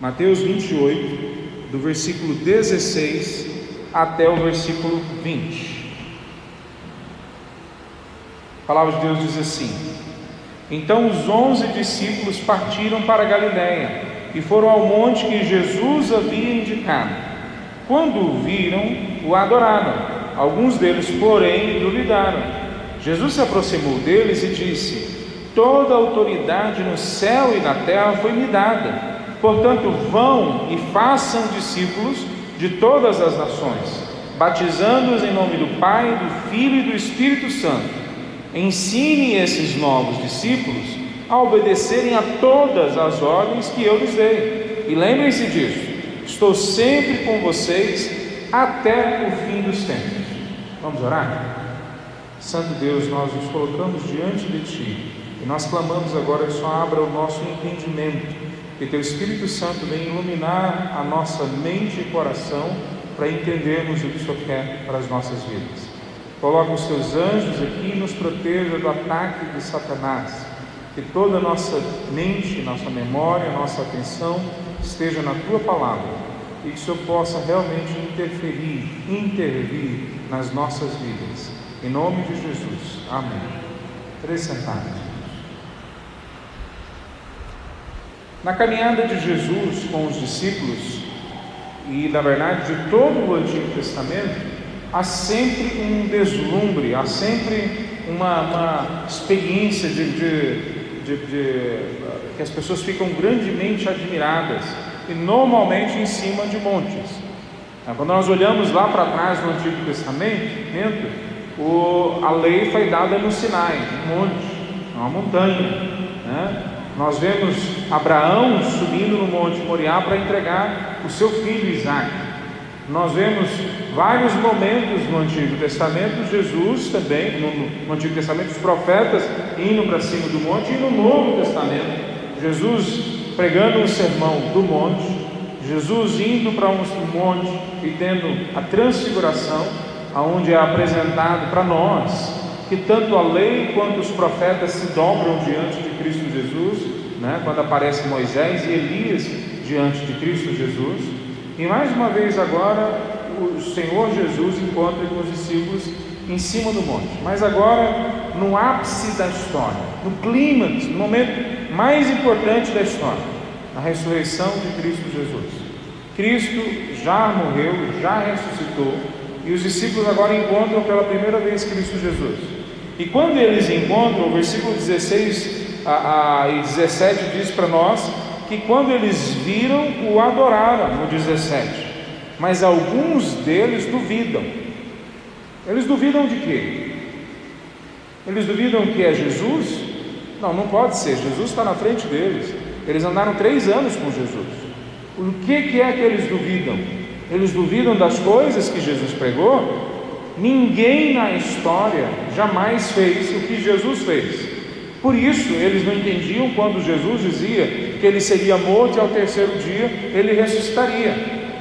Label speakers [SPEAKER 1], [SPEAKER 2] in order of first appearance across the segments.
[SPEAKER 1] Mateus 28, do versículo 16 até o versículo 20. A palavra de Deus diz assim: Então os onze discípulos partiram para Galiléia e foram ao monte que Jesus havia indicado. Quando o viram, o adoraram. Alguns deles, porém, duvidaram. Jesus se aproximou deles e disse: Toda autoridade no céu e na terra foi me dada. Portanto, vão e façam discípulos de todas as nações, batizando-os em nome do Pai, do Filho e do Espírito Santo. Ensine esses novos discípulos a obedecerem a todas as ordens que eu lhes dei. E lembrem-se disso: estou sempre com vocês até o fim dos tempos. Vamos orar? Santo Deus, nós nos colocamos diante de Ti e nós clamamos agora que Senhor abra o nosso entendimento que Teu Espírito Santo venha iluminar a nossa mente e coração para entendermos o que o Senhor quer para as nossas vidas. Coloca os Teus anjos aqui e nos proteja do ataque de Satanás. Que toda a nossa mente, nossa memória, nossa atenção esteja na Tua palavra e que o Senhor possa realmente interferir, intervir nas nossas vidas. Em nome de Jesus. Amém. Três sentados. Na caminhada de Jesus com os discípulos, e na verdade de todo o Antigo Testamento, há sempre um deslumbre, há sempre uma, uma experiência de, de, de, de, que as pessoas ficam grandemente admiradas, e normalmente em cima de montes. Quando nós olhamos lá para trás no Antigo Testamento, o, a lei foi dada no Sinai, um monte, uma montanha. Né? Nós vemos Abraão subindo no Monte Moriá para entregar o seu filho Isaac. Nós vemos vários momentos no Antigo Testamento, Jesus também, no, Antigo Testamento, os profetas indo para cima do monte, e no Novo Testamento, Jesus pregando um sermão do monte, Jesus indo para um monte e tendo a transfiguração, aonde é apresentado para nós que tanto a lei quanto os profetas se dobram diante de Cristo Jesus, né? quando aparece Moisés e Elias diante de Cristo Jesus. E mais uma vez agora o Senhor Jesus encontra com os discípulos em cima do monte, mas agora no ápice da história, no clímax, no momento mais importante da história, a ressurreição de Cristo Jesus. Cristo já morreu, já ressuscitou, e os discípulos agora encontram pela primeira vez Cristo Jesus. E quando eles encontram, o versículo 16 a, a, e 17 diz para nós que quando eles viram, o adoraram, no 17. Mas alguns deles duvidam. Eles duvidam de quê? Eles duvidam que é Jesus? Não, não pode ser. Jesus está na frente deles. Eles andaram três anos com Jesus. O que, que é que eles duvidam? Eles duvidam das coisas que Jesus pregou? Ninguém na história jamais fez o que Jesus fez. Por isso, eles não entendiam quando Jesus dizia que ele seria morto e ao terceiro dia ele ressuscitaria,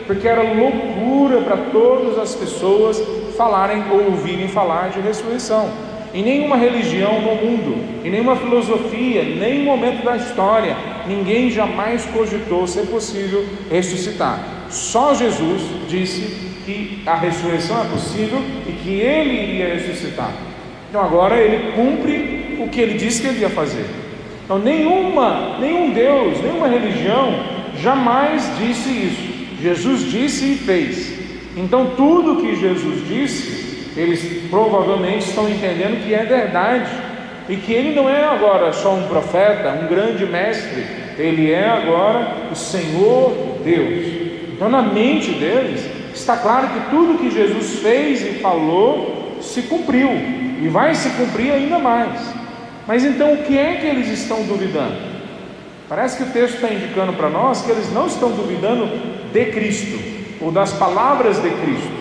[SPEAKER 1] porque era loucura para todas as pessoas falarem ou ouvirem falar de ressurreição. Em nenhuma religião no mundo, em nenhuma filosofia, em nenhum momento da história, ninguém jamais cogitou ser possível ressuscitar. Só Jesus disse que a ressurreição é possível e que ele iria ressuscitar. Então agora ele cumpre o que ele disse que ele ia fazer. Então nenhuma, nenhum Deus, nenhuma religião jamais disse isso. Jesus disse e fez. Então tudo que Jesus disse, eles provavelmente estão entendendo que é verdade e que ele não é agora só um profeta, um grande mestre, ele é agora o Senhor Deus. Então na mente deles está claro que tudo que Jesus fez e falou se cumpriu e vai se cumprir ainda mais. Mas então o que é que eles estão duvidando? Parece que o texto está indicando para nós que eles não estão duvidando de Cristo ou das palavras de Cristo.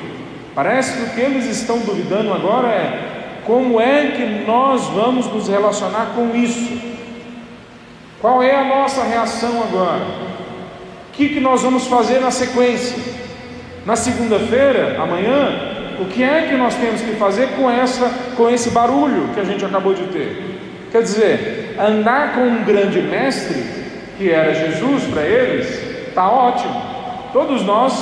[SPEAKER 1] Parece que o que eles estão duvidando agora é como é que nós vamos nos relacionar com isso? Qual é a nossa reação agora? O que, que nós vamos fazer na sequência? Na segunda-feira, amanhã, o que é que nós temos que fazer com essa com esse barulho que a gente acabou de ter? Quer dizer, andar com um grande mestre, que era Jesus para eles, está ótimo. Todos nós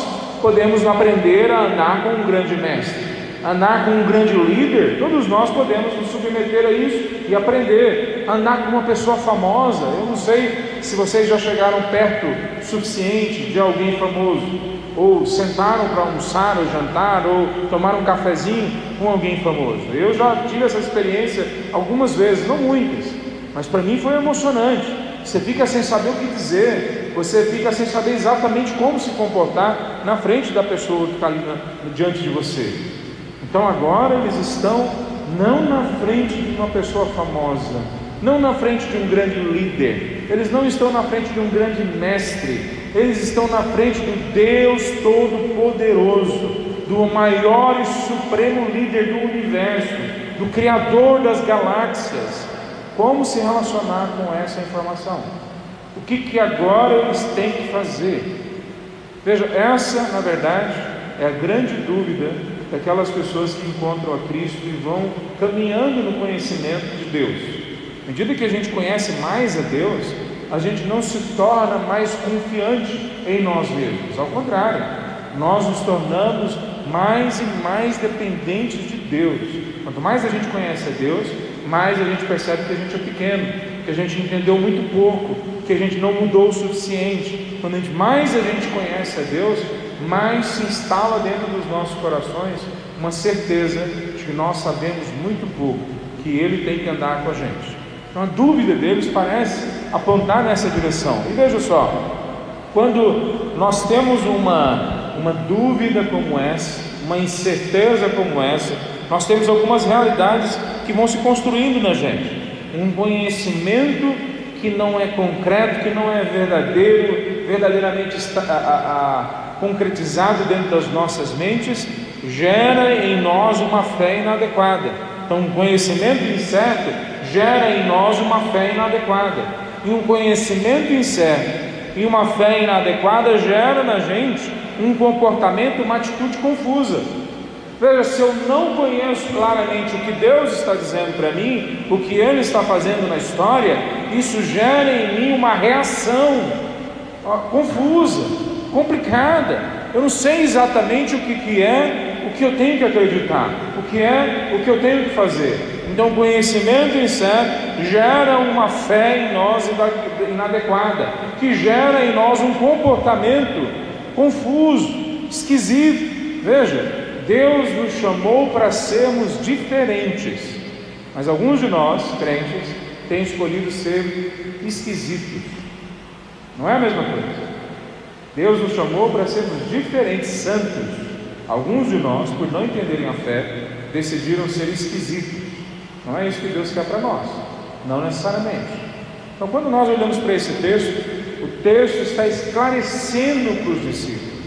[SPEAKER 1] podemos aprender a andar com um grande mestre, andar com um grande líder. Todos nós podemos nos submeter a isso e aprender andar com uma pessoa famosa. Eu não sei se vocês já chegaram perto suficiente de alguém famoso, ou sentaram para almoçar ou jantar, ou tomar um cafezinho com alguém famoso. Eu já tive essa experiência algumas vezes, não muitas, mas para mim foi emocionante. Você fica sem saber o que dizer, você fica sem saber exatamente como se comportar na frente da pessoa que está ali na, diante de você. Então agora eles estão não na frente de uma pessoa famosa, não na frente de um grande líder, eles não estão na frente de um grande mestre, eles estão na frente do Deus Todo-Poderoso, do maior e supremo líder do universo, do Criador das galáxias. Como se relacionar com essa informação? O que, que agora eles têm que fazer? Veja, essa, na verdade, é a grande dúvida daquelas pessoas que encontram a Cristo e vão caminhando no conhecimento de Deus. À medida que a gente conhece mais a Deus, a gente não se torna mais confiante em nós mesmos. Ao contrário, nós nos tornamos mais e mais dependentes de Deus. Quanto mais a gente conhece a Deus, mais a gente percebe que a gente é pequeno, que a gente entendeu muito pouco, que a gente não mudou o suficiente. Quando a gente, mais a gente conhece a Deus, mais se instala dentro dos nossos corações uma certeza de que nós sabemos muito pouco, que Ele tem que andar com a gente. Então a dúvida deles parece apontar nessa direção. E veja só, quando nós temos uma, uma dúvida como essa, uma incerteza como essa, nós temos algumas realidades que vão se construindo na gente. Um conhecimento que não é concreto, que não é verdadeiro, verdadeiramente está, a, a, concretizado dentro das nossas mentes, gera em nós uma fé inadequada. Então, um conhecimento incerto gera em nós uma fé inadequada. E um conhecimento incerto e uma fé inadequada gera na gente um comportamento, uma atitude confusa. Veja, se eu não conheço claramente o que Deus está dizendo para mim, o que Ele está fazendo na história, isso gera em mim uma reação ó, confusa, complicada. Eu não sei exatamente o que, que é, o que eu tenho que acreditar, o que é, o que eu tenho que fazer. Então, conhecimento incerto gera uma fé em nós inadequada, que gera em nós um comportamento confuso, esquisito. Veja, Deus nos chamou para sermos diferentes, mas alguns de nós, crentes, têm escolhido ser esquisitos. Não é a mesma coisa. Deus nos chamou para sermos diferentes, santos. Alguns de nós, por não entenderem a fé, decidiram ser esquisitos. Não é isso que Deus quer para nós, não necessariamente. Então, quando nós olhamos para esse texto, o texto está esclarecendo para os discípulos,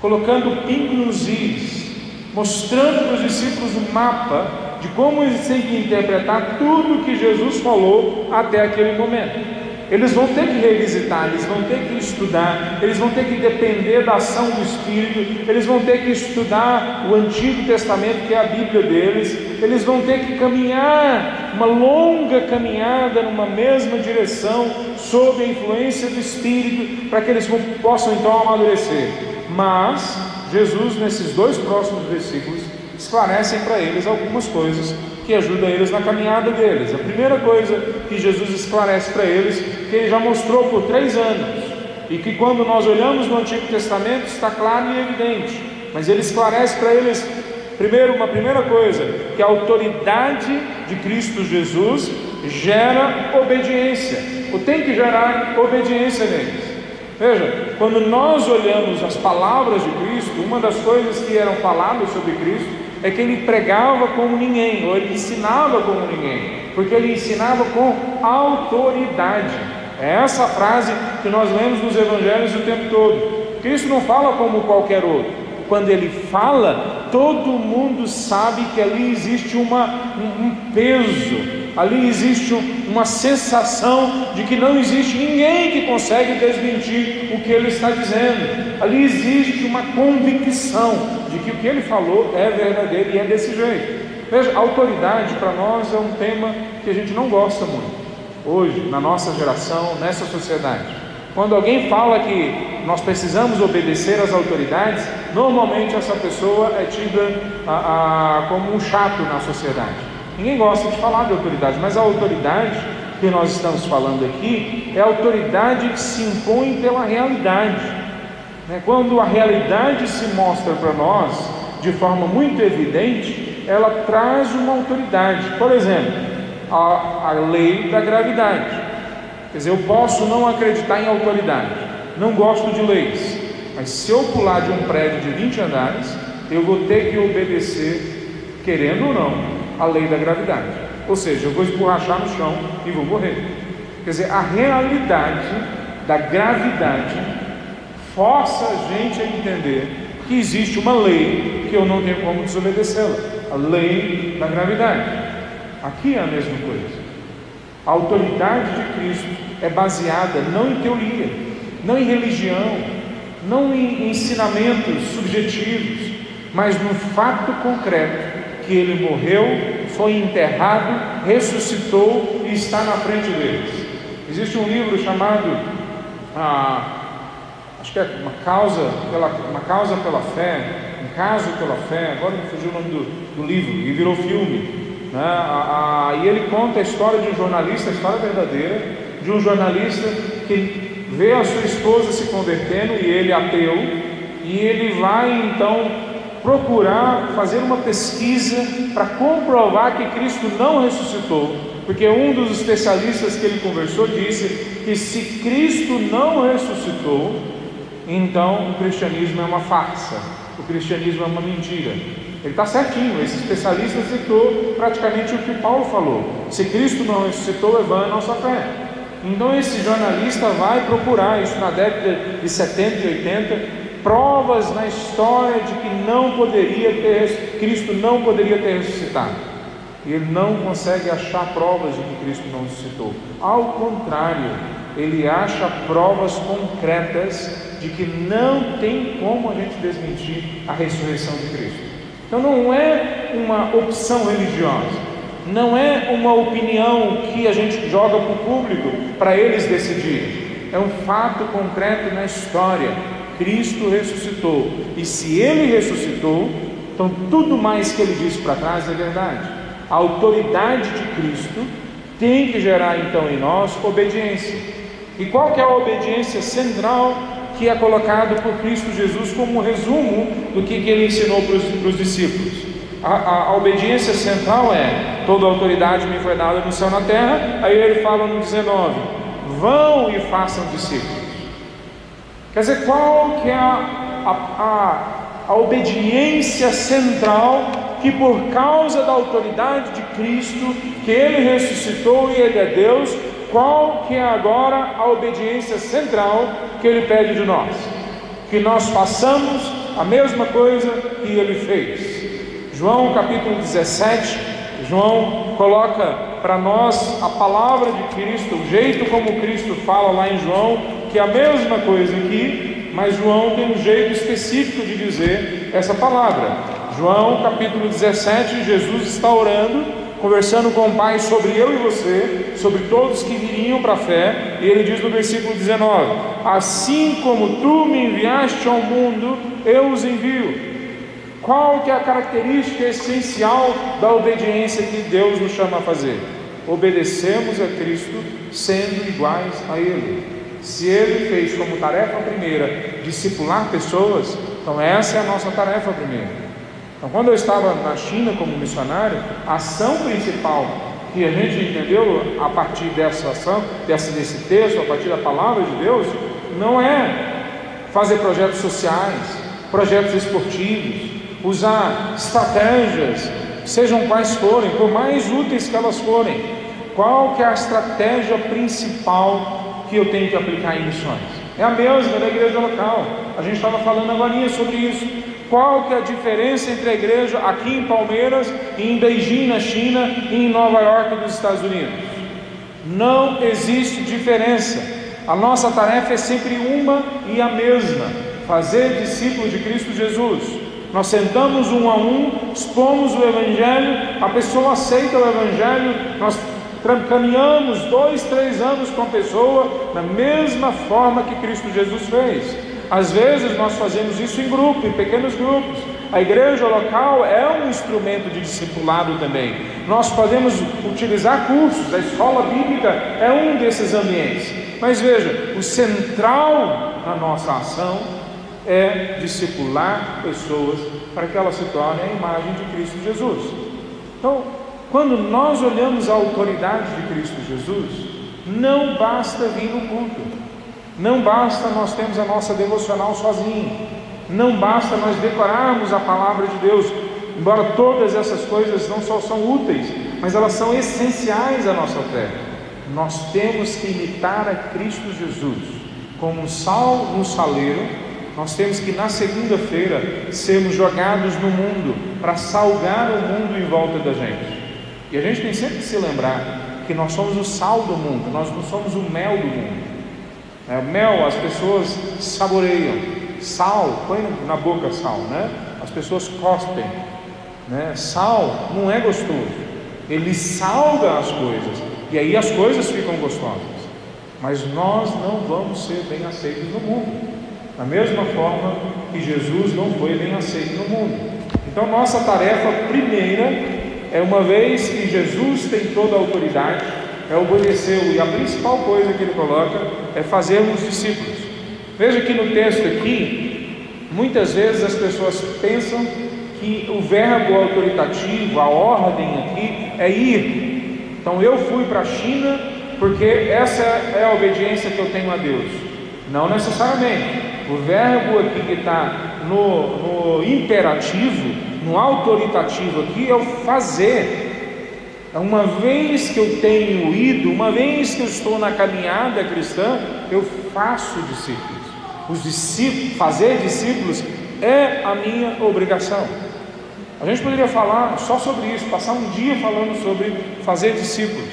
[SPEAKER 1] colocando pingo is, mostrando para os discípulos o mapa de como eles têm que interpretar tudo que Jesus falou até aquele momento. Eles vão ter que revisitar, eles vão ter que estudar, eles vão ter que depender da ação do Espírito, eles vão ter que estudar o Antigo Testamento, que é a Bíblia deles, eles vão ter que caminhar uma longa caminhada numa mesma direção, sob a influência do Espírito, para que eles possam então amadurecer. Mas Jesus, nesses dois próximos versículos, esclarecem para eles algumas coisas que ajudam eles na caminhada deles. A primeira coisa que Jesus esclarece para eles, que ele já mostrou por três anos, e que quando nós olhamos no Antigo Testamento está claro e evidente, mas ele esclarece para eles, primeiro, uma primeira coisa, que a autoridade de Cristo Jesus gera obediência, ou tem que gerar obediência neles. Veja, quando nós olhamos as palavras de Cristo, uma das coisas que eram faladas sobre Cristo é que ele pregava como ninguém, ou ele ensinava como ninguém, porque ele ensinava com autoridade. É essa frase que nós lemos nos evangelhos o tempo todo. Cristo não fala como qualquer outro. Quando ele fala, todo mundo sabe que ali existe uma, um, um peso, ali existe uma sensação de que não existe ninguém que consegue desmentir o que ele está dizendo. Ali existe uma convicção de que o que ele falou é verdadeiro e é desse jeito. Veja, autoridade para nós é um tema que a gente não gosta muito hoje, na nossa geração, nessa sociedade. Quando alguém fala que nós precisamos obedecer às autoridades, normalmente essa pessoa é tida a, a, como um chato na sociedade. Ninguém gosta de falar de autoridade, mas a autoridade que nós estamos falando aqui é a autoridade que se impõe pela realidade. Né? Quando a realidade se mostra para nós de forma muito evidente, ela traz uma autoridade. Por exemplo, a, a lei da gravidade. Quer dizer, eu posso não acreditar em autoridade, não gosto de leis, mas se eu pular de um prédio de 20 andares, eu vou ter que obedecer, querendo ou não, a lei da gravidade. Ou seja, eu vou esborrachar no chão e vou morrer. Quer dizer, a realidade da gravidade força a gente a entender que existe uma lei que eu não tenho como desobedecê-la a lei da gravidade. Aqui é a mesma coisa. A autoridade de Cristo é baseada não em teoria, não em religião, não em ensinamentos subjetivos, mas no fato concreto que ele morreu, foi enterrado, ressuscitou e está na frente deles. Existe um livro chamado ah, acho que é uma causa pela uma causa pela fé, um caso pela fé. Agora me fugiu o nome do, do livro e virou filme. Né? A, a, e ele conta a história de um jornalista, a história verdadeira, de um jornalista que vê a sua esposa se convertendo e ele ateu, e ele vai então procurar fazer uma pesquisa para comprovar que Cristo não ressuscitou, porque um dos especialistas que ele conversou disse que se Cristo não ressuscitou, então o cristianismo é uma farsa, o cristianismo é uma mentira. Ele está certinho, esse especialista citou praticamente o que Paulo falou. Se Cristo não ressuscitou, é vã a nossa fé. Então esse jornalista vai procurar isso na década de 70 e 80, provas na história de que não poderia ter Cristo não poderia ter ressuscitado. E ele não consegue achar provas de que Cristo não ressuscitou. Ao contrário, ele acha provas concretas de que não tem como a gente desmentir a ressurreição de Cristo. Então não é uma opção religiosa, não é uma opinião que a gente joga para o público para eles decidirem. É um fato concreto na história. Cristo ressuscitou. E se ele ressuscitou, então tudo mais que ele disse para trás é verdade. A autoridade de Cristo tem que gerar então em nós obediência. E qual que é a obediência central que é colocado por Cristo Jesus como resumo do que, que ele ensinou para os discípulos. A, a, a, obediência central é: toda autoridade me foi dada no céu na terra. Aí ele fala no 19: vão e façam discípulos. Quer dizer, qual que é a, a, a obediência central que por causa da autoridade de Cristo, que Ele ressuscitou e Ele é Deus, qual que é agora a obediência central que ele pede de nós? Que nós façamos a mesma coisa que ele fez. João capítulo 17, João coloca para nós a palavra de Cristo, o jeito como Cristo fala lá em João, que é a mesma coisa aqui, mas João tem um jeito específico de dizer essa palavra. João capítulo 17, Jesus está orando conversando com o Pai sobre eu e você, sobre todos que viriam para a fé, e ele diz no versículo 19: Assim como tu me enviaste ao mundo, eu os envio. Qual que é a característica essencial da obediência que Deus nos chama a fazer? Obedecemos a Cristo sendo iguais a Ele. Se Ele fez como tarefa primeira discipular pessoas, então essa é a nossa tarefa primeira. Então, quando eu estava na China como missionário, a ação principal que a gente entendeu a partir dessa ação, desse, desse texto, a partir da palavra de Deus, não é fazer projetos sociais, projetos esportivos, usar estratégias, sejam quais forem, por mais úteis que elas forem. Qual que é a estratégia principal que eu tenho que aplicar em missões? É a mesma da igreja local. A gente estava falando agora sobre isso. Qual que é a diferença entre a igreja aqui em Palmeiras, em Beijing, na China e em Nova York, nos Estados Unidos? Não existe diferença. A nossa tarefa é sempre uma e a mesma: fazer discípulos de Cristo Jesus. Nós sentamos um a um, expomos o Evangelho, a pessoa aceita o Evangelho, nós caminhamos dois, três anos com a pessoa na mesma forma que Cristo Jesus fez. Às vezes nós fazemos isso em grupo, em pequenos grupos. A igreja local é um instrumento de discipulado também. Nós podemos utilizar cursos, a escola bíblica é um desses ambientes. Mas veja, o central na nossa ação é discipular pessoas para que elas se tornem a imagem de Cristo Jesus. Então, quando nós olhamos a autoridade de Cristo Jesus, não basta vir no culto, não basta nós termos a nossa devocional sozinho, não basta nós decorarmos a palavra de Deus, embora todas essas coisas não só são úteis, mas elas são essenciais à nossa fé. Nós temos que imitar a Cristo Jesus como um sal no saleiro. Nós temos que na segunda-feira sermos jogados no mundo para salgar o mundo em volta da gente. E a gente tem sempre que se lembrar que nós somos o sal do mundo, nós não somos o mel do mundo. É, mel as pessoas saboreiam, sal, põe na boca sal, né? As pessoas cospem, né? Sal não é gostoso, ele salga as coisas e aí as coisas ficam gostosas. Mas nós não vamos ser bem aceitos no mundo, da mesma forma que Jesus não foi bem aceito no mundo. Então, nossa tarefa primeira é uma vez que Jesus tem toda a autoridade, é obedecê-lo, e a principal coisa que ele coloca é fazermos discípulos. Veja que no texto aqui, muitas vezes as pessoas pensam que o verbo autoritativo, a ordem aqui, é ir. Então eu fui para a China porque essa é a obediência que eu tenho a Deus. Não necessariamente. O verbo aqui que está no, no imperativo no autoritativo aqui é o fazer. Uma vez que eu tenho ido, uma vez que eu estou na caminhada cristã, eu faço discípulos. Os discípulos, fazer discípulos é a minha obrigação. A gente poderia falar só sobre isso, passar um dia falando sobre fazer discípulos,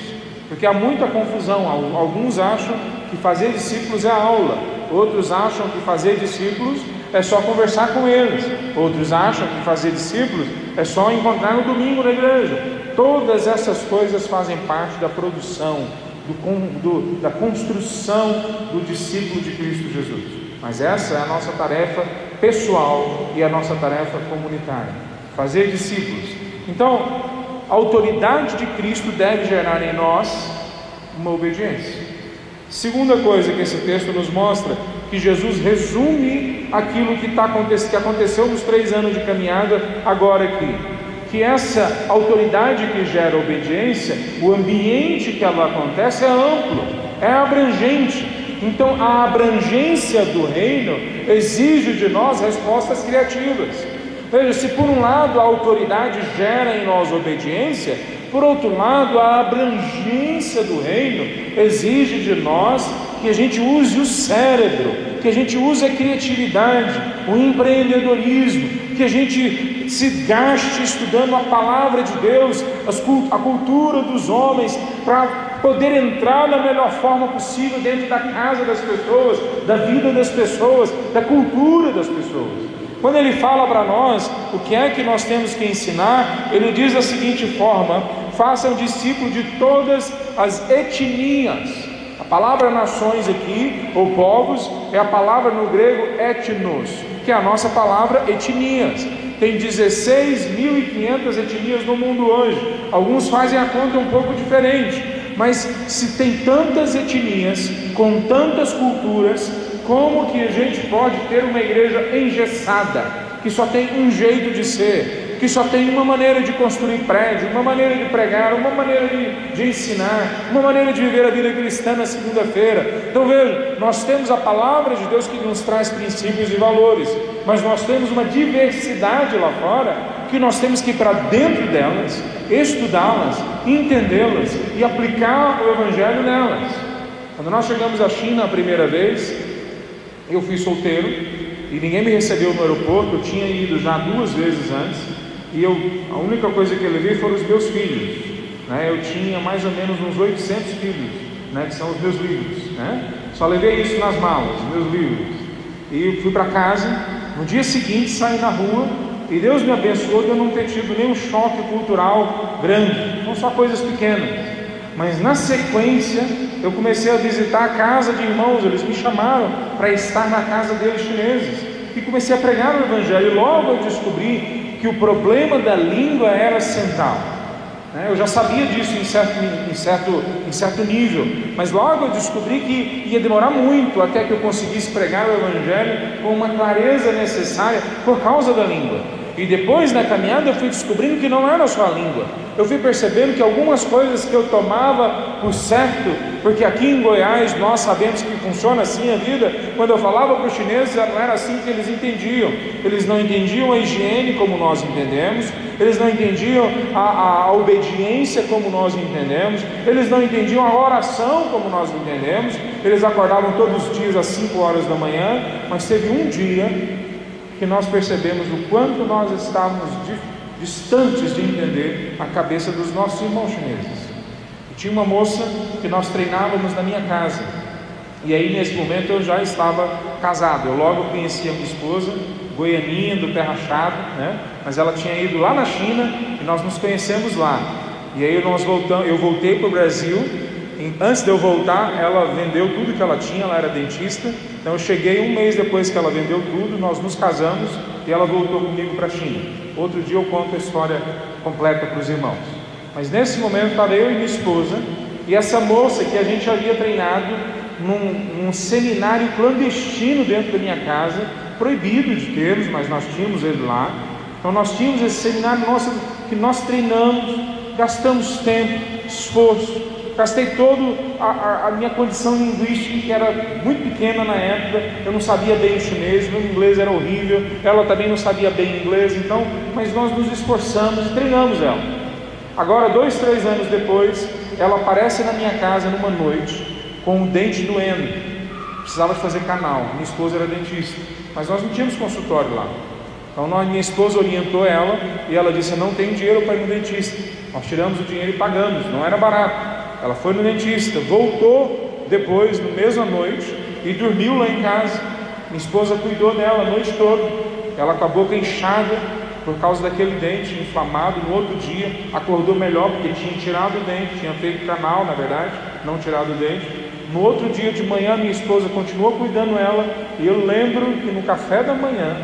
[SPEAKER 1] porque há muita confusão. Alguns acham que fazer discípulos é aula, outros acham que fazer discípulos é só conversar com eles. Outros acham que fazer discípulos é só encontrar no domingo na igreja. Todas essas coisas fazem parte da produção, do, do, da construção do discípulo de Cristo Jesus. Mas essa é a nossa tarefa pessoal e a nossa tarefa comunitária: fazer discípulos. Então, a autoridade de Cristo deve gerar em nós uma obediência. Segunda coisa que esse texto nos mostra que Jesus resume aquilo que, tá, que aconteceu nos três anos de caminhada agora aqui. Que essa autoridade que gera obediência, o ambiente que ela acontece é amplo, é abrangente. Então a abrangência do reino exige de nós respostas criativas. Veja, se por um lado a autoridade gera em nós obediência, por outro lado, a abrangência do reino exige de nós que a gente use o cérebro, que a gente use a criatividade, o empreendedorismo, que a gente se gaste estudando a palavra de Deus, a cultura dos homens, para poder entrar da melhor forma possível dentro da casa das pessoas, da vida das pessoas, da cultura das pessoas. Quando ele fala para nós o que é que nós temos que ensinar, ele diz da seguinte forma: façam discípulo de todas as etnias. A palavra nações aqui, ou povos, é a palavra no grego etnos, que é a nossa palavra etnias. Tem 16.500 etnias no mundo hoje. Alguns fazem a conta um pouco diferente, mas se tem tantas etnias, com tantas culturas, como que a gente pode ter uma igreja engessada, que só tem um jeito de ser, que só tem uma maneira de construir prédio, uma maneira de pregar, uma maneira de, de ensinar, uma maneira de viver a vida cristã na segunda-feira. Então veja, nós temos a palavra de Deus que nos traz princípios e valores, mas nós temos uma diversidade lá fora que nós temos que ir para dentro delas, estudá-las, entendê-las e aplicar o Evangelho nelas. Quando nós chegamos à China a primeira vez, eu fui solteiro e ninguém me recebeu no aeroporto, eu tinha ido já duas vezes antes e eu, a única coisa que eu levei foram os meus filhos. Né? Eu tinha mais ou menos uns 800 filhos, né? que são os meus livros. Né? Só levei isso nas malas, meus livros. E fui para casa. No dia seguinte saí na rua e Deus me abençoou de eu não ter tido nenhum choque cultural grande. São só coisas pequenas. Mas na sequência, eu comecei a visitar a casa de irmãos, eles me chamaram para estar na casa deles chineses. E comecei a pregar o Evangelho. E logo eu descobri que o problema da língua era central. Né? Eu já sabia disso em certo, em, certo, em certo nível, mas logo eu descobri que ia demorar muito até que eu conseguisse pregar o Evangelho com uma clareza necessária por causa da língua. E depois na caminhada eu fui descobrindo que não era só a língua. Eu fui percebendo que algumas coisas que eu tomava por certo, porque aqui em Goiás nós sabemos que funciona assim a vida, quando eu falava para os chineses não era assim que eles entendiam. Eles não entendiam a higiene como nós entendemos, eles não entendiam a, a, obediência como nós entendemos, eles não entendiam a oração como nós entendemos, eles acordavam todos os dias às 5 horas da manhã, mas teve um dia que nós percebemos o quanto nós estávamos distantes de entender a cabeça dos nossos irmãos chineses. E tinha uma moça que nós treinávamos na minha casa. E aí nesse momento eu já estava casado. Eu logo conheci a minha esposa, goianinha do pé rachado, né? Mas ela tinha ido lá na China e nós nos conhecemos lá. E aí nós voltamos, eu voltei para o Brasil Antes de eu voltar, ela vendeu tudo que ela tinha, ela era dentista. Então eu cheguei um mês depois que ela vendeu tudo, nós nos casamos e ela voltou comigo para a China. Outro dia eu conto a história completa para os irmãos. Mas nesse momento estava eu e minha esposa e essa moça que a gente havia treinado num, num seminário clandestino dentro da minha casa, proibido de termos, mas nós tínhamos ele lá. Então nós tínhamos esse seminário nosso que nós treinamos, gastamos tempo, esforço, gastei toda a, a, minha condição linguística, que era muito pequena na época, eu não sabia bem o chinês, meu inglês era horrível, ela também não sabia bem inglês, então, mas nós nos esforçamos e treinamos ela. Agora, dois, três anos depois, ela aparece na minha casa numa noite com o dente doendo, precisava fazer canal, minha esposa era dentista, mas nós não tínhamos consultório lá. Então nós, minha esposa orientou ela e ela disse: não tem dinheiro para ir no dentista. Nós tiramos o dinheiro e pagamos, não era barato. Ela foi no dentista, voltou depois, no mesma noite, e dormiu lá em casa. Minha esposa cuidou dela a noite toda. Ela com a boca inchada por causa daquele dente inflamado. No outro dia, acordou melhor porque tinha tirado o dente, tinha feito canal, na verdade, não tirado o dente. No outro dia de manhã, minha esposa continuou cuidando dela. E eu lembro que no café da manhã,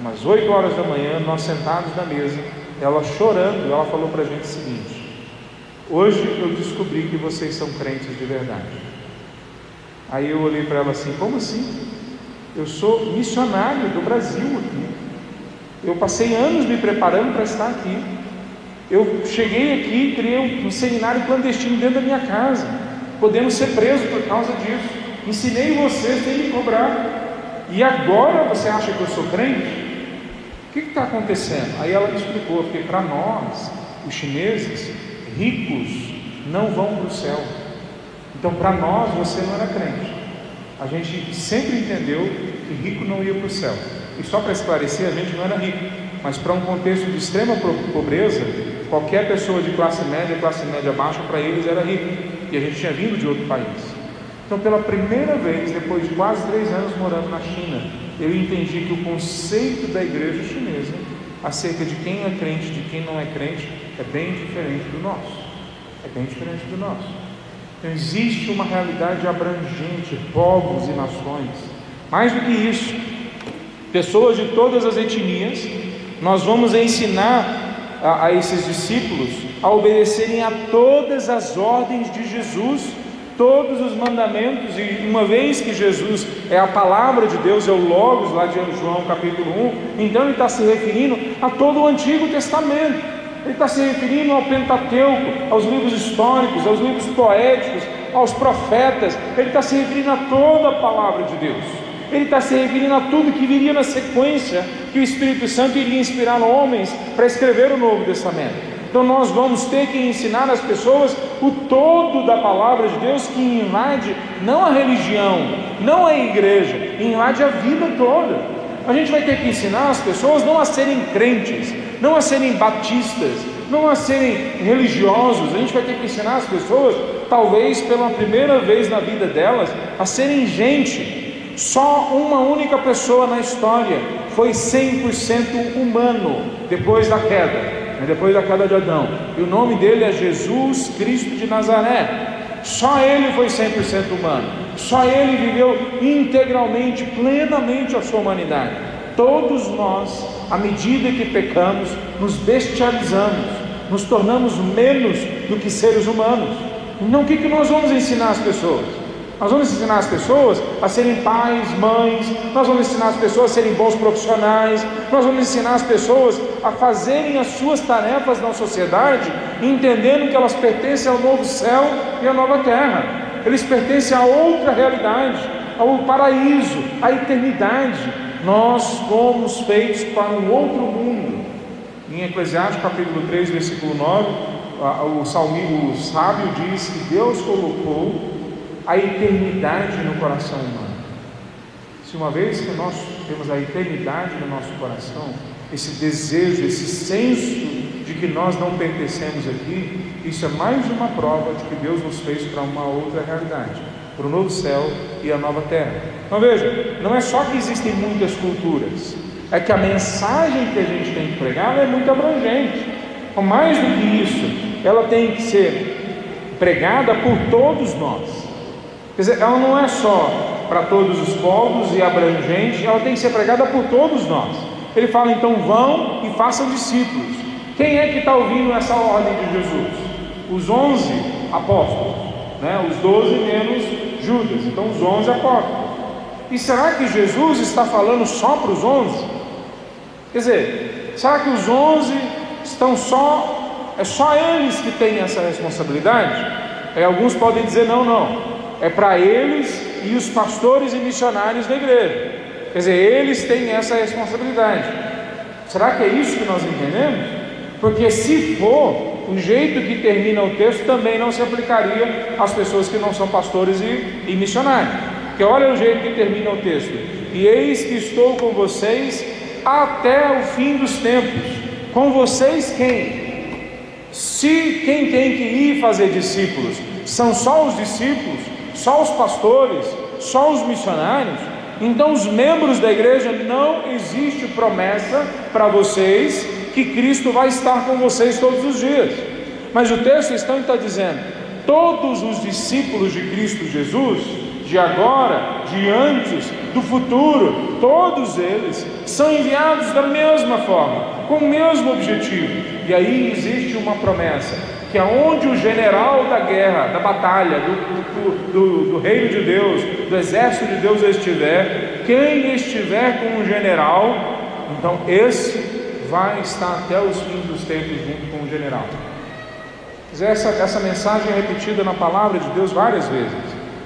[SPEAKER 1] umas 8 horas da manhã, nós sentados na mesa, ela chorando, ela falou para a gente o seguinte: Hoje eu descobri que vocês são crentes de verdade. Aí eu olhei para ela assim: Como assim? Eu sou missionário do Brasil aqui. Eu passei anos me preparando para estar aqui. Eu cheguei aqui, criei um, um seminário clandestino dentro da minha casa. Podemos ser presos por causa disso. Ensinei vocês sem me cobrar. E agora você acha que eu sou crente? O que está acontecendo? Aí ela me explicou, porque para nós, os chineses, ricos não vão para o céu. Então, para nós, você não era crente. A gente sempre entendeu que rico não ia para o céu. E só para esclarecer, a gente não era rico. Mas para um contexto de extrema pobreza, qualquer pessoa de classe média, classe média baixa, para eles era rico. E a gente tinha vindo de outro país. Então, pela primeira vez, depois de quase três anos morando na China, eu entendi que o conceito da igreja chinesa acerca de quem é crente, de quem não é crente, é bem diferente do nosso. É bem diferente do nosso. Então existe uma realidade abrangente, povos e nações. Mais do que isso, pessoas de todas as etnias, nós vamos ensinar a, a esses discípulos a obedecerem a todas as ordens de Jesus todos os mandamentos, e uma vez que Jesus é a palavra de Deus, é o Logos, lá de João capítulo 1, então ele está se referindo a todo o Antigo Testamento. Ele está se referindo ao Pentateuco, aos livros históricos, aos livros poéticos, aos profetas. Ele está se referindo a toda a palavra de Deus. Ele está se referindo a tudo que viria na sequência que o Espírito Santo iria inspirar homens para escrever o Novo Testamento. Então nós vamos ter que ensinar às pessoas o todo da palavra de Deus que invade não a religião, não a igreja, invade a vida toda. A gente vai ter que ensinar as pessoas não a serem crentes, não a serem batistas, não a serem religiosos. A gente vai ter que ensinar as pessoas, talvez pela primeira vez na vida delas, a serem gente. Só uma única pessoa na história foi 100% humano depois da queda. né, depois da queda de Adão. E o nome dele é Jesus Cristo de Nazaré. Só ele foi 100% humano. Só ele viveu integralmente, plenamente a sua humanidade. Todos nós, à medida que pecamos, nos bestializamos, nos tornamos menos do que seres humanos. Então, o que, que nós vamos ensinar às pessoas? Nós vamos ensinar as pessoas a serem pais, mães, nós vamos ensinar as pessoas a serem bons profissionais, nós vamos ensinar as pessoas a fazerem as suas tarefas na sociedade, entendendo que elas pertencem ao novo céu e à nova terra, eles pertencem a outra realidade, ao paraíso, à eternidade. Nós fomos feitos para um outro mundo. Em Eclesiastes capítulo 3, versículo 9, o, salmista, o sábio diz que Deus colocou a eternidade no coração humano. Se uma vez que nós temos a eternidade no nosso coração, esse desejo, esse senso de que nós não pertencemos aqui, isso é mais uma prova de que Deus nos fez para uma outra realidade, para o novo céu e a nova terra. Então veja, não é só que existem muitas culturas, é que a mensagem que a gente tem que pregar é muito abrangente. Então, mais do que isso, ela tem que ser pregada por todos nós. Quer dizer, ela não é só para todos os povos e abrangente, ela tem que ser pregada por todos nós. Ele fala então: vão e façam discípulos. Quem é que está ouvindo essa ordem de Jesus? Os onze apóstolos, né? os doze menos Judas, então os onze apóstolos. E será que Jesus está falando só para os onze? Quer dizer, será que os onze estão só, é só eles que têm essa responsabilidade? Aí alguns podem dizer: não, não é para eles e os pastores e missionários da igreja. Quer dizer, eles têm essa responsabilidade. Será que é isso que nós entendemos? Porque se for, o jeito que termina o texto também não se aplicaria às pessoas que não são pastores e, e missionários. Porque olha o jeito que termina o texto. E eis que estou com vocês até o fim dos tempos. Com vocês quem? Se quem tem que ir fazer discípulos são só os discípulos, só os pastores, só os missionários, então os membros da igreja não existe promessa para vocês que Cristo vai estar com vocês todos os dias. Mas o texto então está dizendo: todos os discípulos de Cristo Jesus, de agora, de antes, do futuro, todos eles são enviados da mesma forma, com o mesmo objetivo. E aí existe uma promessa: que aonde o general da guerra, da batalha, do, do, do, reino de Deus, do exército de Deus estiver, quem estiver com o general, então esse vai estar até os fins dos tempos junto com o general. Essa, essa mensagem é repetida na palavra de Deus várias vezes.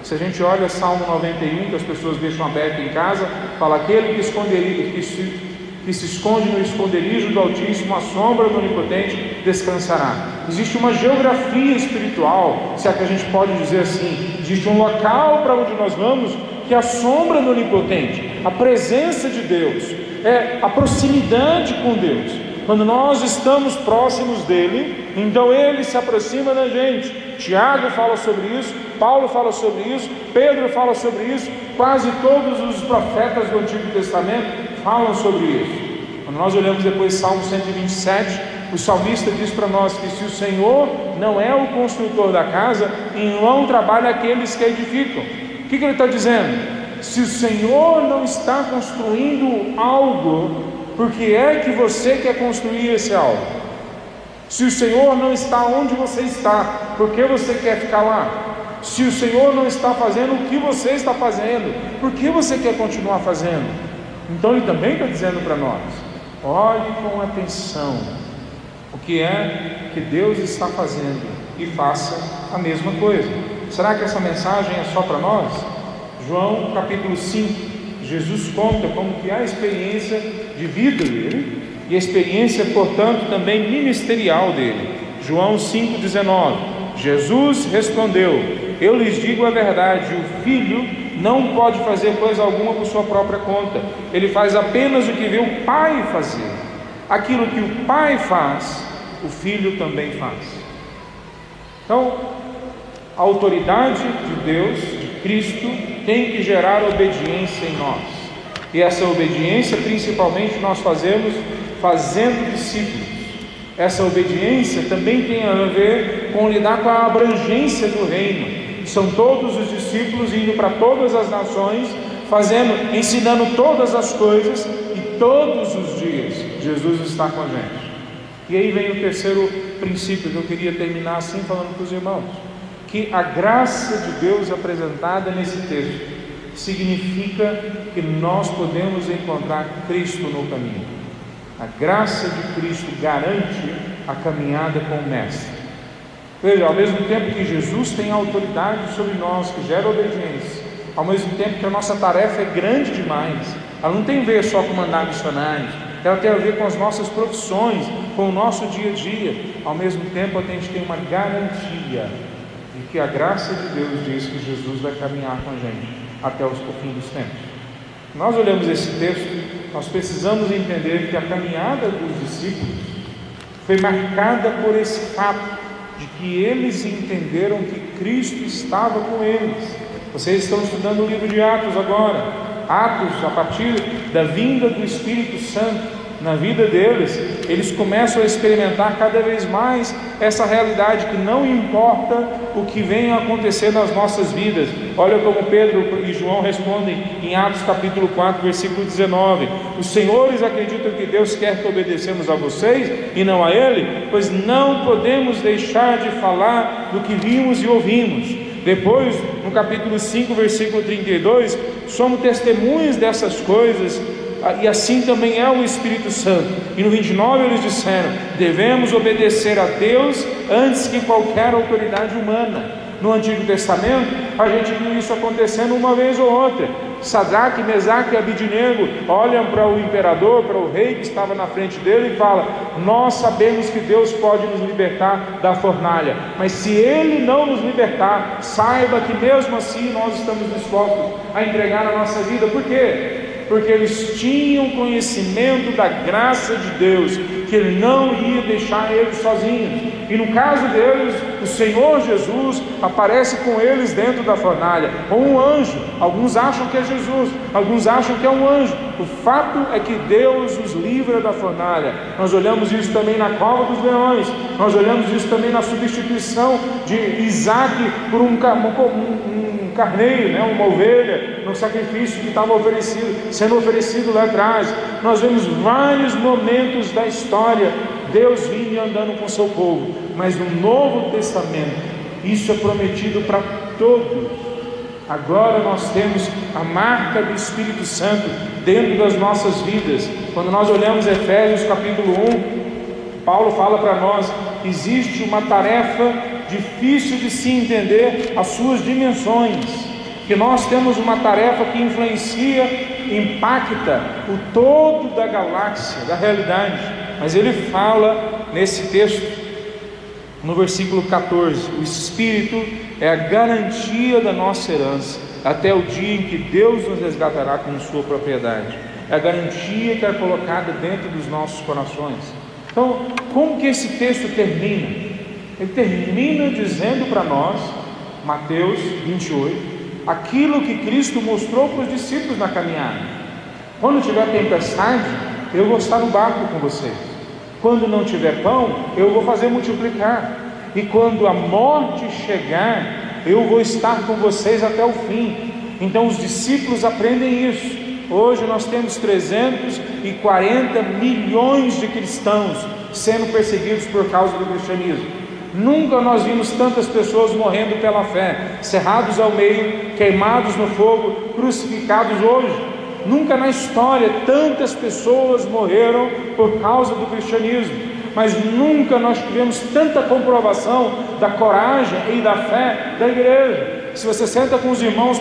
[SPEAKER 1] Se a gente olha Salmo 91, que as pessoas deixam aberto em casa, fala aquele que esconderia, que se que se esconde no esconderijo do Altíssimo, a sombra do Onipotente descansará. Existe uma geografia espiritual, se é que a gente pode dizer assim, existe um local para onde nós vamos que é a sombra do Onipotente, a presença de Deus, é a proximidade com Deus. Quando nós estamos próximos dele, então ele se aproxima da gente. Tiago fala sobre isso, Paulo fala sobre isso, Pedro fala sobre isso, quase todos os profetas do Antigo Testamento falam sobre isso. Quando nós olhamos depois Salmo 127, o salmista diz para nós que se o Senhor não é o construtor da casa, em vão trabalham aqueles que edificam. O que, que ele está dizendo? Se o Senhor não está construindo algo, por que é que você quer construir esse algo? Se o Senhor não está onde você está, por que você quer ficar lá? Se o Senhor não está fazendo o que você está fazendo, por que você quer continuar fazendo? Então ele também está dizendo para nós: olhe com atenção o que é que Deus está fazendo e faça a mesma coisa. Será que essa mensagem é só para nós? João capítulo 5, Jesus conta como que a experiência de vida dele e a experiência, portanto, também ministerial dele. João 5,19 Jesus respondeu: Eu lhes digo a verdade, o filho não pode fazer coisa alguma por sua própria conta, ele faz apenas o que vê o pai fazer. Aquilo que o pai faz, o filho também faz. Então, a autoridade de Deus, de Cristo, tem que gerar obediência em nós. E essa obediência, principalmente, nós fazemos fazendo discípulos. Essa obediência também tem a ver com lidar com a abrangência do reino. São todos os discípulos indo para todas as nações, fazendo, ensinando todas as coisas e todos os dias Jesus está com a gente. E aí vem o terceiro princípio que eu queria terminar assim falando para os irmãos, que a graça de Deus apresentada nesse texto significa que nós podemos encontrar Cristo no caminho. A graça de Cristo garante a caminhada com o Mestre. Veja, ao mesmo tempo que Jesus tem autoridade sobre nós, que gera obediência, ao mesmo tempo que a nossa tarefa é grande demais, ela não tem a ver só com mandar missionários, ela tem a ver com as nossas profissões, com o nosso dia a dia. Ao mesmo tempo, a gente tem uma garantia de que a graça de Deus diz que Jesus vai caminhar com a gente até o fim dos tempos. Nós olhamos esse texto, nós precisamos entender que a caminhada dos discípulos foi marcada por esse fato que eles entenderam que Cristo estava com eles. Vocês estão estudando o livro de Atos agora. Atos, a partir da vinda do Espírito Santo, na vida deles, eles começam a experimentar cada vez mais essa realidade que não importa o que venha a acontecer nas nossas vidas. Olha como Pedro e João respondem em Atos capítulo 4, versículo 19: Os senhores acreditam que Deus quer que obedecemos a vocês e não a Ele, pois não podemos deixar de falar do que vimos e ouvimos. Depois, no capítulo 5, versículo 32, somos testemunhas dessas coisas e assim também é o Espírito Santo. E no 29 eles disseram: devemos obedecer a Deus antes que qualquer autoridade humana. No Antigo Testamento, a gente viu isso acontecendo uma vez ou outra. Sadraque, Mesaque e Abidinego olham para o imperador, para o rei que estava na frente dele e falam: Nós sabemos que Deus pode nos libertar da fornalha, mas se Ele não nos libertar, saiba que mesmo assim nós estamos dispostos a entregar a nossa vida. Por quê? Porque eles tinham conhecimento da graça de Deus, que Ele não ia deixar eles sozinhos. E no caso deles, o Senhor Jesus aparece com eles dentro da fornalha, ou um anjo. Alguns acham que é Jesus, alguns acham que é um anjo. O fato é que Deus os livra da fornalha. Nós olhamos isso também na cova dos leões, nós olhamos isso também na substituição de Isaac por um, um, um carneiro, né, uma ovelha, no sacrifício que estava oferecido, sendo oferecido lá atrás. Nós vemos vários momentos da história, Deus vindo e andando com o seu povo, mas no Novo Testamento, isso é prometido para todos. Agora nós temos a marca do Espírito Santo dentro das nossas vidas. Quando nós olhamos Efésios capítulo 1, Paulo fala para nós: existe uma tarefa difícil de se entender as suas dimensões, que nós temos uma tarefa que influencia, impacta o todo da galáxia, da realidade. Mas ele fala nesse texto, no versículo 14: o Espírito é a garantia da nossa herança, até o dia em que Deus nos resgatará com sua propriedade. É a garantia que é colocada dentro dos nossos corações. Então, como que esse texto termina? Ele termina dizendo para nós, Mateus 28, aquilo que Cristo mostrou para os discípulos na caminhada. Quando tiver tempestade, eu vou estar no barco com vocês. Quando não tiver pão, eu vou fazer multiplicar. E quando a morte chegar, eu vou estar com vocês até o fim. Então os discípulos aprendem isso. Hoje nós temos 340 milhões de cristãos sendo perseguidos por causa do cristianismo. Nunca nós vimos tantas pessoas morrendo pela fé, cerrados ao meio, queimados no fogo, crucificados hoje. Nunca na história tantas pessoas morreram por causa do cristianismo mas nunca nós tivemos tanta comprovação da coragem e da fé da igreja. Se você senta com os irmãos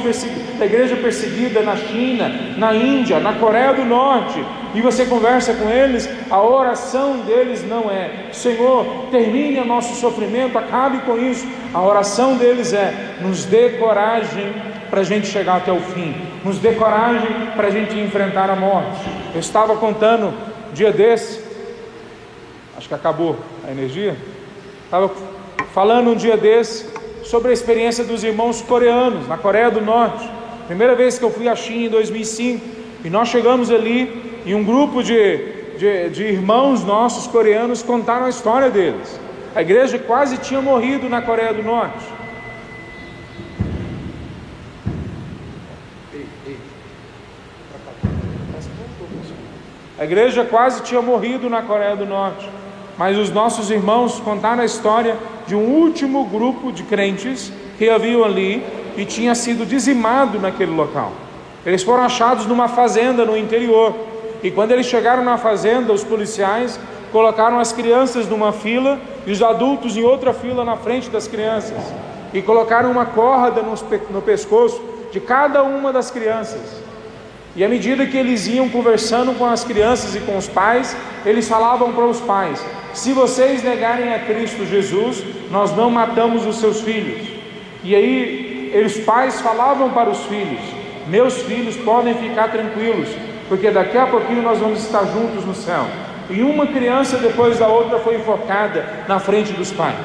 [SPEAKER 1] da igreja perseguida na China, na Índia, na Coreia do Norte, e você conversa com eles, a oração deles não é: Senhor, termine o nosso sofrimento, acabe com isso. A oração deles é: nos dê coragem para a gente chegar até o fim, nos dê coragem para a gente enfrentar a morte. Eu estava contando dia desse, acho que acabou a energia, estava falando um dia desse sobre a experiência dos irmãos coreanos na Coreia do Norte. Primeira vez que eu fui à China em 2005 e nós chegamos ali e um grupo de de, de irmãos nossos coreanos contaram a história deles. A igreja quase tinha morrido na Coreia do Norte. A igreja quase tinha morrido na Coreia do Norte, mas os nossos irmãos contaram a história de um último grupo de crentes que haviam ali e tinha sido dizimado naquele local. Eles foram achados numa fazenda no interior. E quando eles chegaram na fazenda, os policiais colocaram as crianças numa fila e os adultos em outra fila na frente das crianças. E colocaram uma corda no pescoço de cada uma das crianças. E à medida que eles iam conversando com as crianças e com os pais, eles falavam para os pais: se vocês negarem a Cristo Jesus, nós não matamos os seus filhos. E aí, eles pais falavam para os filhos: meus filhos podem ficar tranquilos, porque daqui a pouquinho nós vamos estar juntos no céu. E uma criança depois da outra foi enforcada na frente dos pais.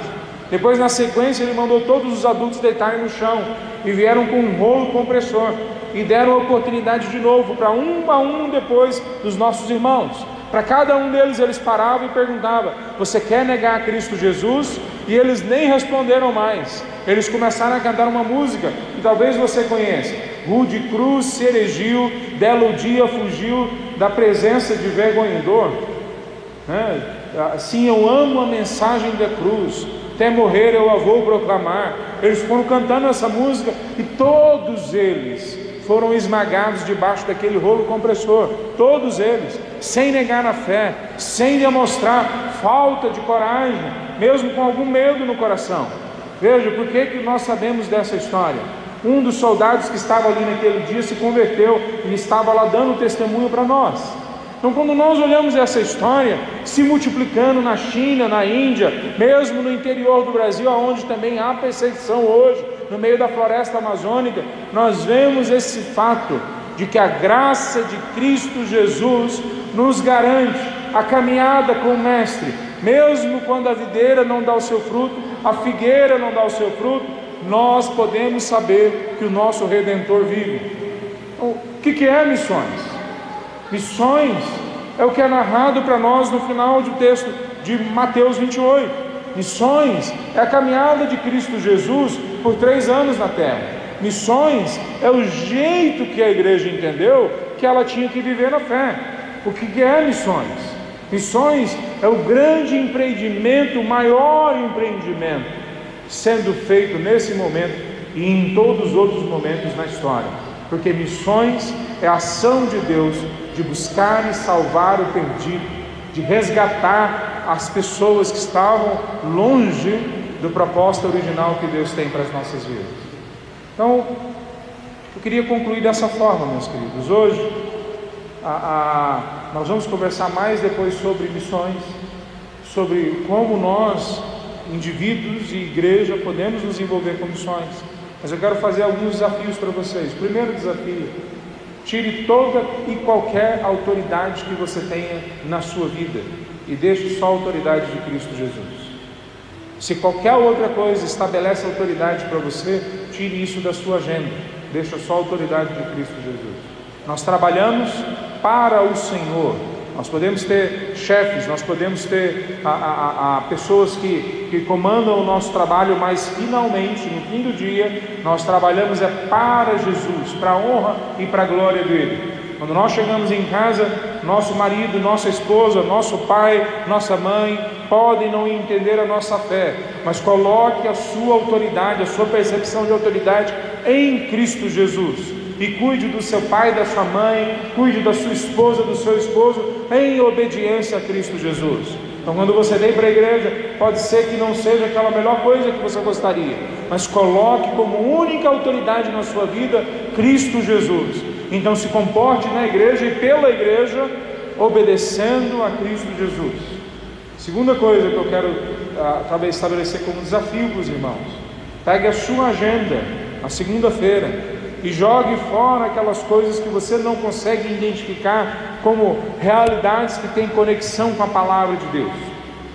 [SPEAKER 1] Depois, na sequência, ele mandou todos os adultos deitarem no chão e vieram com um rolo compressor e deram oportunidade de novo para um a um depois dos nossos irmãos. Para cada um deles eles paravam e perguntavam: Você quer negar a Cristo Jesus? E eles nem responderam mais. Eles começaram a cantar uma música que talvez você conheça. Rude cruz se erigiu, belo dia fugiu da presença de vergonhador. Né? Assim eu amo a mensagem da cruz, até morrer eu a vou proclamar. Eles foram cantando essa música e todos eles foram esmagados debaixo daquele rolo compressor, todos eles, sem negar a fé, sem demonstrar falta de coragem, mesmo com algum medo no coração. Veja, por que, que nós sabemos dessa história? Um dos soldados que estava ali naquele dia se converteu e estava lá dando testemunho para nós. Então, quando nós olhamos essa história se multiplicando na China, na Índia, mesmo no interior do Brasil, onde também há perseguição hoje, no meio da floresta amazônica, nós vemos esse fato de que a graça de Cristo Jesus nos garante a caminhada com o Mestre, mesmo quando a videira não dá o seu fruto, a figueira não dá o seu fruto, nós podemos saber que o nosso Redentor vive. O que é missões? Missões é o que é narrado para nós no final do texto de Mateus 28. Missões é a caminhada de Cristo Jesus por três anos na terra. Missões é o jeito que a igreja entendeu que ela tinha que viver na fé. O que é missões? Missões é o grande empreendimento, o maior empreendimento sendo feito nesse momento e em todos os outros momentos na história. Porque missões é a ação de Deus de buscar e salvar o perdido, de resgatar as pessoas que estavam longe do propósito original que Deus tem para as nossas vidas. Então, eu queria concluir dessa forma, meus queridos. Hoje, a, a, nós vamos conversar mais depois sobre missões, sobre como nós, indivíduos e igreja, podemos nos envolver com missões. Mas eu quero fazer alguns desafios para vocês. Primeiro desafio: tire toda e qualquer autoridade que você tenha na sua vida e deixe só a autoridade de Cristo Jesus. Se qualquer outra coisa estabelece autoridade para você, tire isso da sua agenda, deixa só a autoridade de Cristo Jesus. Nós trabalhamos para o Senhor, nós podemos ter chefes, nós podemos ter a, a, a, pessoas que, que comandam o nosso trabalho, mas finalmente, no fim do dia, nós trabalhamos é para Jesus, para a honra e para a glória dele. Quando nós chegamos em casa, nosso marido, nossa esposa, nosso pai, nossa mãe podem não entender a nossa fé, mas coloque a sua autoridade, a sua percepção de autoridade em Cristo Jesus. E cuide do seu pai, da sua mãe, cuide da sua esposa, do seu esposo, em obediência a Cristo Jesus. Então, quando você vem para a igreja, pode ser que não seja aquela melhor coisa que você gostaria, mas coloque como única autoridade na sua vida Cristo Jesus então se comporte na igreja e pela igreja, obedecendo a Cristo Jesus. Segunda coisa que eu quero ah, talvez estabelecer como desafio para os irmãos: pegue a sua agenda, a segunda-feira, e jogue fora aquelas coisas que você não consegue identificar como realidades que têm conexão com a palavra de Deus.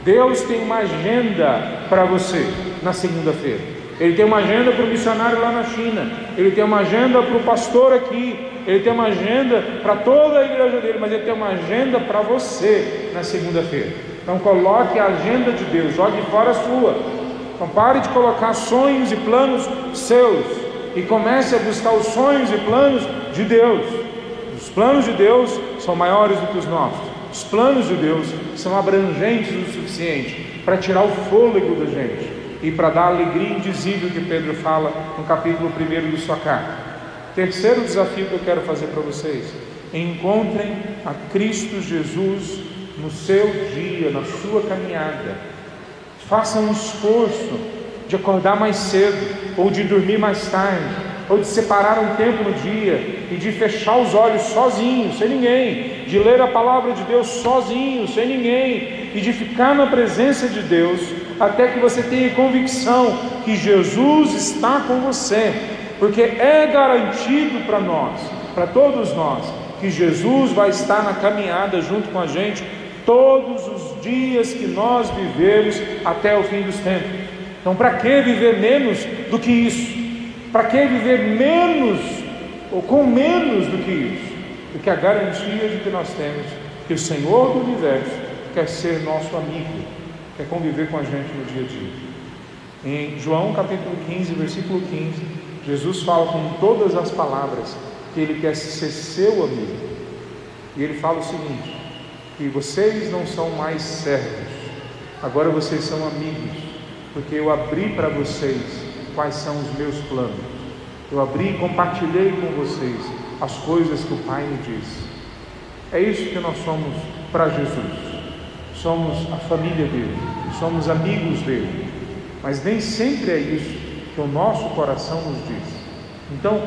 [SPEAKER 1] Deus tem uma agenda para você na segunda-feira. Ele tem uma agenda para o missionário lá na China. Ele tem uma agenda para o pastor aqui ele tem uma agenda para toda a igreja dele, mas ele tem uma agenda para você na segunda-feira. Então coloque a agenda de Deus, jogue fora a sua. Então pare de colocar sonhos e planos seus e comece a buscar os sonhos e planos de Deus. Os planos de Deus são maiores do que os nossos. Os planos de Deus são abrangentes o suficiente para tirar o fôlego da gente e para dar a alegria indizível que Pedro fala no capítulo 1 de sua carta. Terceiro desafio que eu quero fazer para vocês: encontrem a Cristo Jesus no seu dia, na sua caminhada. Façam um esforço de acordar mais cedo ou de dormir mais tarde ou de separar um tempo no dia e de fechar os olhos sozinho, sem ninguém, de ler a palavra de Deus sozinho, sem ninguém, e de ficar na presença de Deus até que você tenha convicção que Jesus está com você, porque é garantido para nós, para todos nós, que Jesus vai estar na caminhada junto com a gente todos os dias que nós vivemos até o fim dos tempos. Então, para que viver menos do que isso? Para que viver menos ou com menos do que isso? Do que a garantia de que nós temos que o Senhor do universo quer ser nosso amigo, quer conviver com a gente no dia a dia. Em João capítulo 15, versículo 15, Jesus fala com todas as palavras que ele quer ser seu amigo. E ele fala o seguinte: que vocês não são mais servos, agora vocês são amigos, porque eu abri para vocês quais são os meus planos. Eu abri e compartilhei com vocês as coisas que o Pai me disse. É isso que nós somos para Jesus. Somos a família dele, somos amigos dele. Mas nem sempre é isso que o nosso coração nos diz. Então,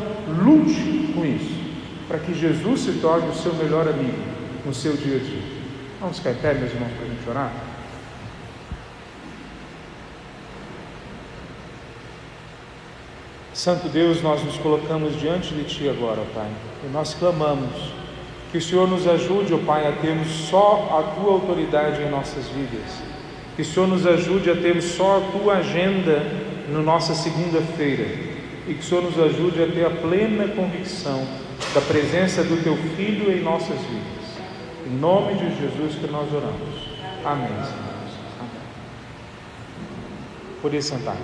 [SPEAKER 1] lute com isso, para que Jesus se torne o seu melhor amigo no seu dia a dia. Vamos ficar em pé, meus irmãos, para a gente orar? Santo Deus, nós nos colocamos diante de Ti agora, Pai, e nós clamamos que o Senhor nos ajude, ó Pai, a termos só a Tua autoridade em nossas vidas, que o Senhor nos ajude a termos só a Tua agenda na nossa segunda-feira, e que o Senhor nos ajude a ter a plena convicção da presença do Teu Filho em nossas vidas. Em nome de Jesus que nós oramos. Amém, Senhor. Amém. Poder sentar,